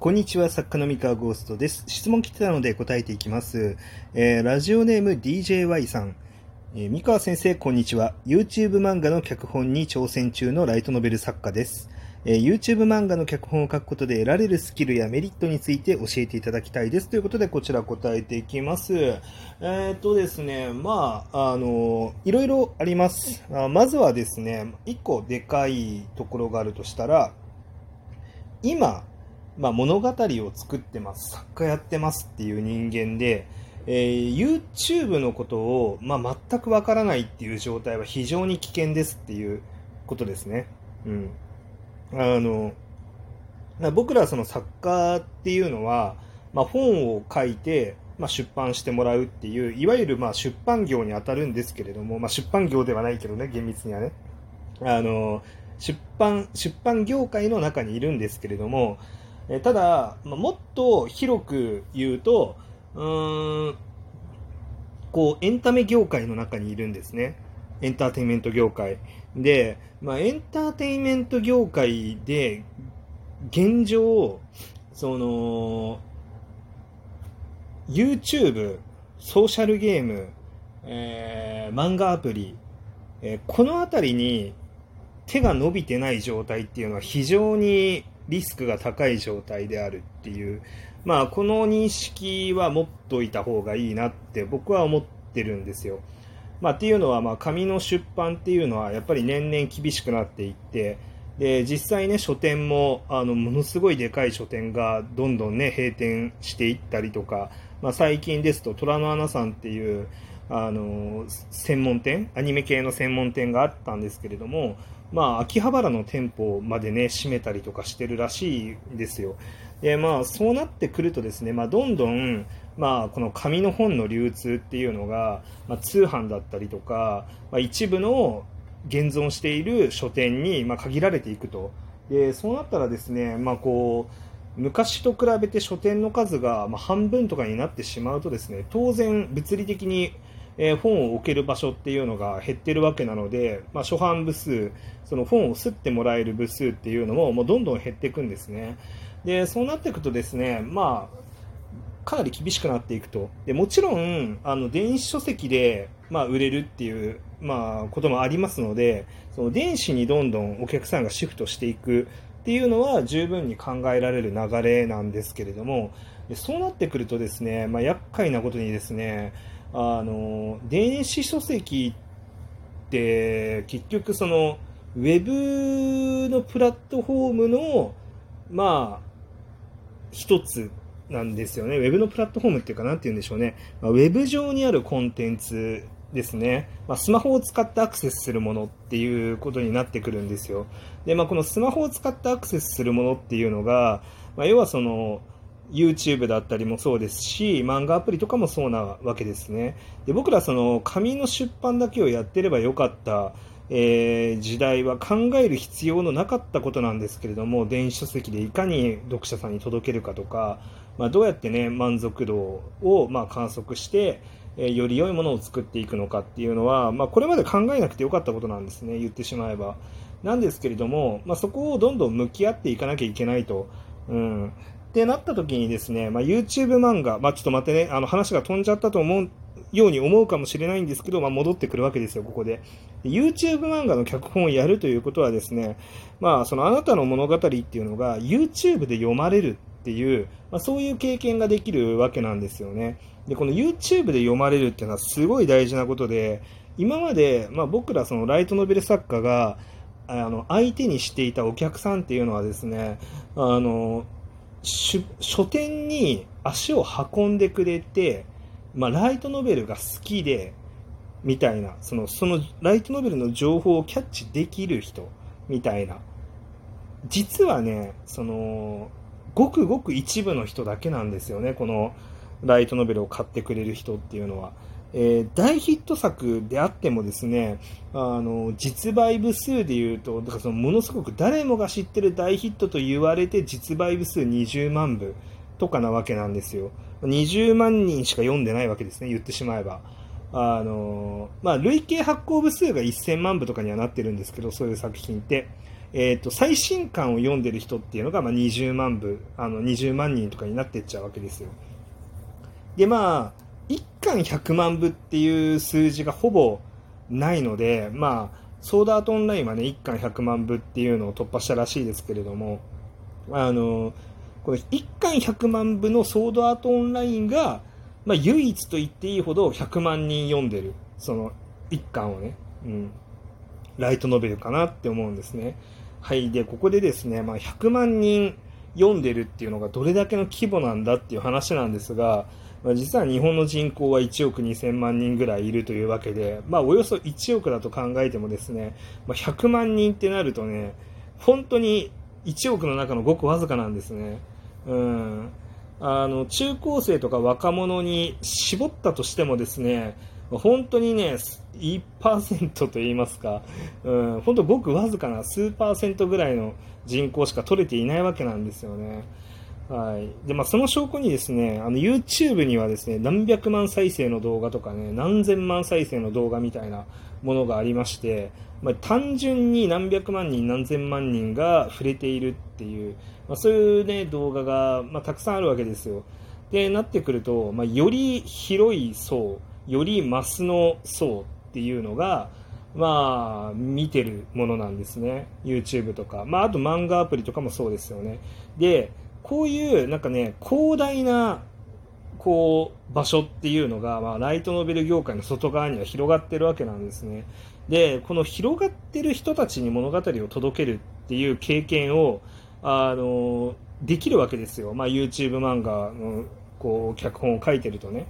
こんにちは、作家の三河ゴーストです。質問来てたので答えていきます。えー、ラジオネーム DJY さん。えー、三河先生、こんにちは。YouTube 漫画の脚本に挑戦中のライトノベル作家です。えー、YouTube 漫画の脚本を書くことで得られるスキルやメリットについて教えていただきたいです。ということで、こちら答えていきます。えー、っとですね、まあ、あの、いろいろあります。あまずはですね、一個でかいところがあるとしたら、今、まあ、物語を作ってます、作家やってますっていう人間で、えー、YouTube のことを、まあ、全くわからないっていう状態は非常に危険ですっていうことですね。うん。あの、僕らその作家っていうのは、まあ、本を書いて、まあ、出版してもらうっていう、いわゆるまあ出版業に当たるんですけれども、まあ、出版業ではないけどね、厳密にはね。あの、出版、出版業界の中にいるんですけれども、えただ、まもっと広く言うと、うん、こう、エンタメ業界の中にいるんですね。エンターテインメント業界。で、まあ、エンターテインメント業界で、現状、その、YouTube、ソーシャルゲーム、えー、漫画アプリ、えー、この辺りに手が伸びてない状態っていうのは非常にリスクが高い状態であるっていう、まあ、この認識は持っといた方がいいなって僕は思ってるんですよ。まあ、っていうのは、まあ、紙の出版っていうのはやっぱり年々厳しくなっていって、で実際ね書店もあのものすごいでかい書店がどんどんね閉店していったりとか、まあ、最近ですと虎の穴さんっていうあの専門店アニメ系の専門店があったんですけれどもまあ、秋葉原の店舗までね、閉めたりとかしてるらしいですよ。で、まあ、そうなってくるとですね、まあ、どんどん、まあ、この紙の本の流通っていうのが、まあ、通販だったりとか、まあ、一部の現存している書店に、まあ、限られていくと。で、そうなったらですね、まあ、こう、昔と比べて書店の数が、半分とかになってしまうとですね、当然物理的にえー、本を置ける場所っていうのが減ってるわけなので、まあ、初版部数、その本を吸ってもらえる部数っていうのももうどんどん減っていくんですね。で、そうなっていくとですね、まあ、かなり厳しくなっていくと。でもちろん、あの、電子書籍で、まあ、売れるっていう、まあ、こともありますので、その電子にどんどんお客さんがシフトしていくっていうのは十分に考えられる流れなんですけれども、そうなってくるとですね、まあ、厄介なことにですね、あの電子書籍って結局そのウェブのプラットフォームのまあ一つなんですよね。ウェブのプラットフォームっていうか、なんて言うんでしょうね。まあ、ウェブ上にあるコンテンツですね。まあ、スマホを使ってアクセスするものっていうことになってくるんですよ。で、まあ、このスマホを使ってアクセスするものっていうのが、まあ、要はその、YouTube だったりもそうですし、漫画アプリとかもそうなわけですね。で僕らその紙の出版だけをやってればよかった、えー、時代は考える必要のなかったことなんですけれども、電子書籍でいかに読者さんに届けるかとか、まあ、どうやってね、満足度をま観測して、え、より良いものを作っていくのかっていうのは、まあ、これまで考えなくてよかったことなんですね、言ってしまえば。なんですけれども、まあ、そこをどんどん向き合っていかなきゃいけないと。うん。ってなった時にですね、まあ、YouTube 漫画、まあ、ちょっと待ってね、あの話が飛んじゃったと思うように思うかもしれないんですけど、まあ、戻ってくるわけですよ、ここで。YouTube 漫画の脚本をやるということはですね、まあ、そのあなたの物語っていうのが YouTube で読まれるっていう、まあ、そういう経験ができるわけなんですよね。で、この YouTube で読まれるっていうのはすごい大事なことで、今まで、まあ、僕らそのライトノベル作家が、あの、相手にしていたお客さんっていうのはですね、あの、書店に足を運んでくれて、まあ、ライトノベルが好きで、みたいな、その、そのライトノベルの情報をキャッチできる人、みたいな。実はね、その、ごくごく一部の人だけなんですよね、このライトノベルを買ってくれる人っていうのは。えー、大ヒット作であってもですね、あの、実売部数で言うと、だからそのものすごく誰もが知ってる大ヒットと言われて実売部数20万部とかなわけなんですよ。20万人しか読んでないわけですね、言ってしまえば。あの、まあ、累計発行部数が1000万部とかにはなってるんですけど、そういう作品って。えーと、最新刊を読んでる人っていうのが、まあ、20万部あの20万人とかになってっちゃうわけですよでまあ1巻100万部っていう数字がほぼないのでまあソードアートオンラインはね1巻100万部っていうのを突破したらしいですけれどもあのこの1巻100万部のソードアートオンラインが、まあ、唯一と言っていいほど100万人読んでるその1巻をね、うん、ライトノベルかなって思うんですね。はい。で、ここでですね、まあ、100万人読んでるっていうのがどれだけの規模なんだっていう話なんですが、まあ、実は日本の人口は1億2000万人ぐらいいるというわけで、まあ、およそ1億だと考えてもですね、まあ、100万人ってなるとね、本当に1億の中のごくわずかなんですね。うん。あの、中高生とか若者に絞ったとしてもですね、本当にね、1%と言いますか、うん、本当ごくわずかな数パーセントぐらいの人口しか取れていないわけなんですよね。はい。で、まあ、その証拠にですね、あの、YouTube にはですね、何百万再生の動画とかね、何千万再生の動画みたいなものがありまして、まあ、単純に何百万人、何千万人が触れているっていう、まあ、そういうね、動画が、まあ、たくさんあるわけですよ。で、なってくると、まあ、より広い層、よりマスの層っていうのが、まあ、見てるものなんですね。YouTube とか。まあ、あと漫画アプリとかもそうですよね。で、こういう、なんかね、広大な、こう、場所っていうのが、まあ、ライトノベル業界の外側には広がってるわけなんですね。で、この広がってる人たちに物語を届けるっていう経験を、あの、できるわけですよ。まあ、YouTube 漫画の、こう、脚本を書いてるとね。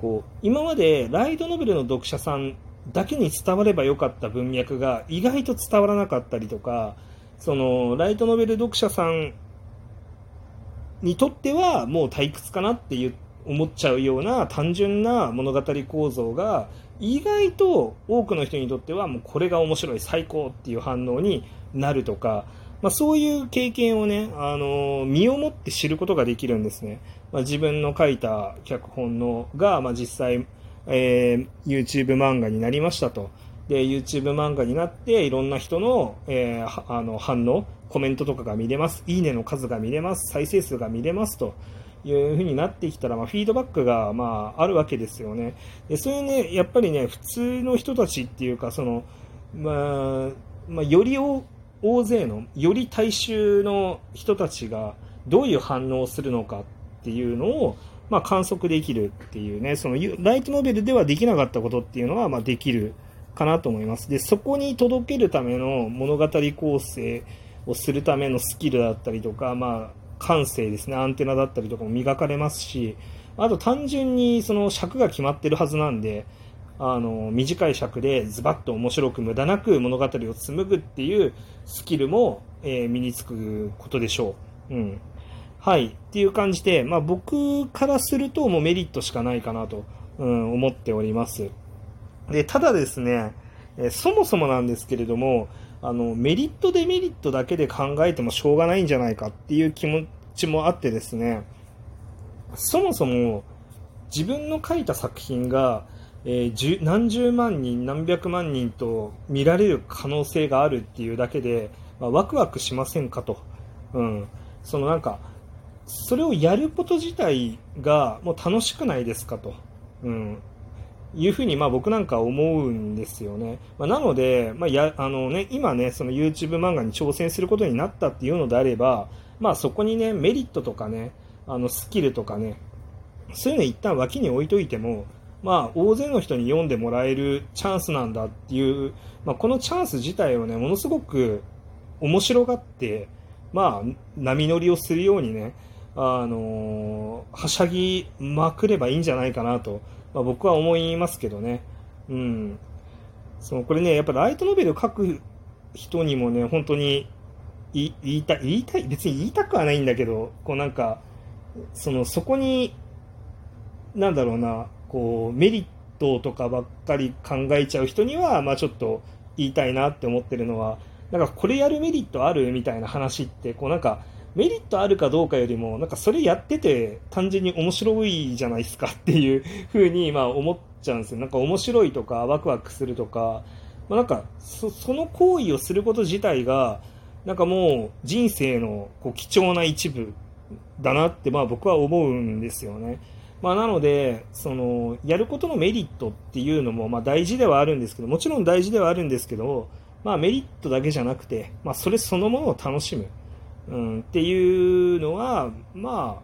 こう今までライトノベルの読者さんだけに伝わればよかった文脈が意外と伝わらなかったりとかそのライトノベル読者さんにとってはもう退屈かなっていう思っちゃうような単純な物語構造が意外と多くの人にとってはもうこれが面白い最高っていう反応になるとかまあ、そういう経験をね、あの身をもって知ることができるんですね。まあ、自分の書いた脚本のが、まあ、実際、えー、YouTube 漫画になりましたと。で、YouTube 漫画になって、いろんな人の,、えー、あの反応、コメントとかが見れます。いいねの数が見れます。再生数が見れますと。いうふうになってきたら、まあ、フィードバックが、まあ、あるわけですよね。で、そういうね、やっぱりね、普通の人たちっていうか、その、まあ、まあ、より大勢のより大衆の人たちがどういう反応をするのかっていうのを、まあ、観測できるっていうねそのライトノベルではできなかったことっていうのは、まあ、できるかなと思いますでそこに届けるための物語構成をするためのスキルだったりとか、まあ、感性ですねアンテナだったりとかも磨かれますしあと単純にその尺が決まってるはずなんであの短い尺でズバッと面白く無駄なく物語を紡ぐっていうスキルも、えー、身につくことでしょう。うん。はい。っていう感じで、まあ僕からするともうメリットしかないかなと、うん、思っております。で、ただですね、え、そもそもなんですけれども、あの、メリットデメリットだけで考えてもしょうがないんじゃないかっていう気持ちもあってですね、そもそも自分の書いた作品が、えー、何十万人、何百万人と見られる可能性があるっていうだけで、まあ、ワクワクしませんかと、うん、そのなんか、それをやること自体がもう楽しくないですかと、うん、いうふうにまあ僕なんか思うんですよね。まあ、なので、まあ、やあのね、今ね、その YouTube 漫画に挑戦することになったっていうのであれば、まあ、そこにね、メリットとかね、あのスキルとかね、そういうの一旦脇に置いといても、まあ、大勢の人に読んでもらえるチャンスなんだっていう、まあ、このチャンス自体をね、ものすごく面白がって、まあ、波乗りをするようにね、あのー、はしゃぎまくればいいんじゃないかなと、まあ、僕は思いますけどね。うん。その、これね、やっぱライトノベル書く人にもね、本当に言いたい、言いたい、別に言いたくはないんだけど、こうなんか、その、そこに、なんだろうな、こうメリットとかばっかり考えちゃう人には、まあ、ちょっと言いたいなって思ってるのはなんかこれやるメリットあるみたいな話ってこうなんかメリットあるかどうかよりもなんかそれやってて単純に面白いじゃないですかっていう風にまあ思っちゃうんですよ。なんか面白いとかワクワクするとか、まあ、なんかその行為をすること自体がなんかもう人生のこう貴重な一部だなってまあ僕は思うんですよね。まあ、なので、その、やることのメリットっていうのも、まあ、大事ではあるんですけど、もちろん大事ではあるんですけど、まあ、メリットだけじゃなくて、まあ、それそのものを楽しむ、うん、っていうのは、まあ、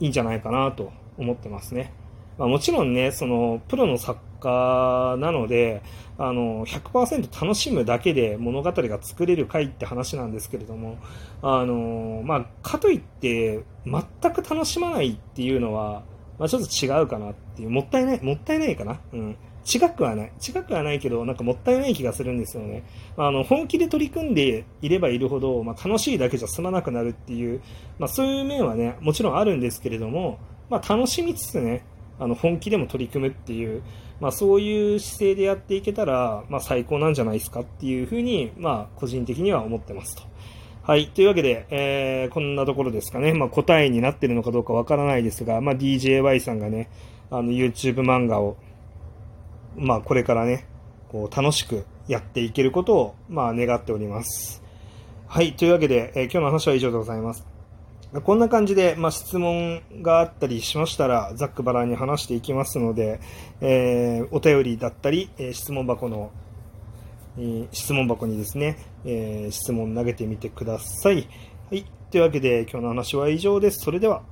いいんじゃないかなと思ってますね。まあ、もちろんね、その、プロの作家なので、あの、100%楽しむだけで物語が作れる回って話なんですけれども、あの、まあ、かといって、全く楽しまないっていうのは、まあ、ちょっと違うかなっていう、もったいない、もったいないかな。うん。違くはない。違くはないけど、なんかもったいない気がするんですよね。あの、本気で取り組んでいればいるほど、まあ、楽しいだけじゃ済まなくなるっていう、まあ、そういう面はね、もちろんあるんですけれども、まあ、楽しみつつね、あの、本気でも取り組むっていう、まあ、そういう姿勢でやっていけたら、まあ、最高なんじゃないですかっていうふうに、まあ、個人的には思ってますと。はい。というわけで、えー、こんなところですかね。まあ、答えになってるのかどうかわからないですが、まあ、DJY さんがね、あの、YouTube 漫画を、まあ、これからね、こう、楽しくやっていけることを、まあ、願っております。はい。というわけで、えー、今日の話は以上でございます。こんな感じで、まあ、質問があったりしましたら、ざっくばらんに話していきますので、えー、お便りだったり、えー、質問箱のえ質問箱にですね、え質問投げてみてください。はい。というわけで今日の話は以上です。それでは。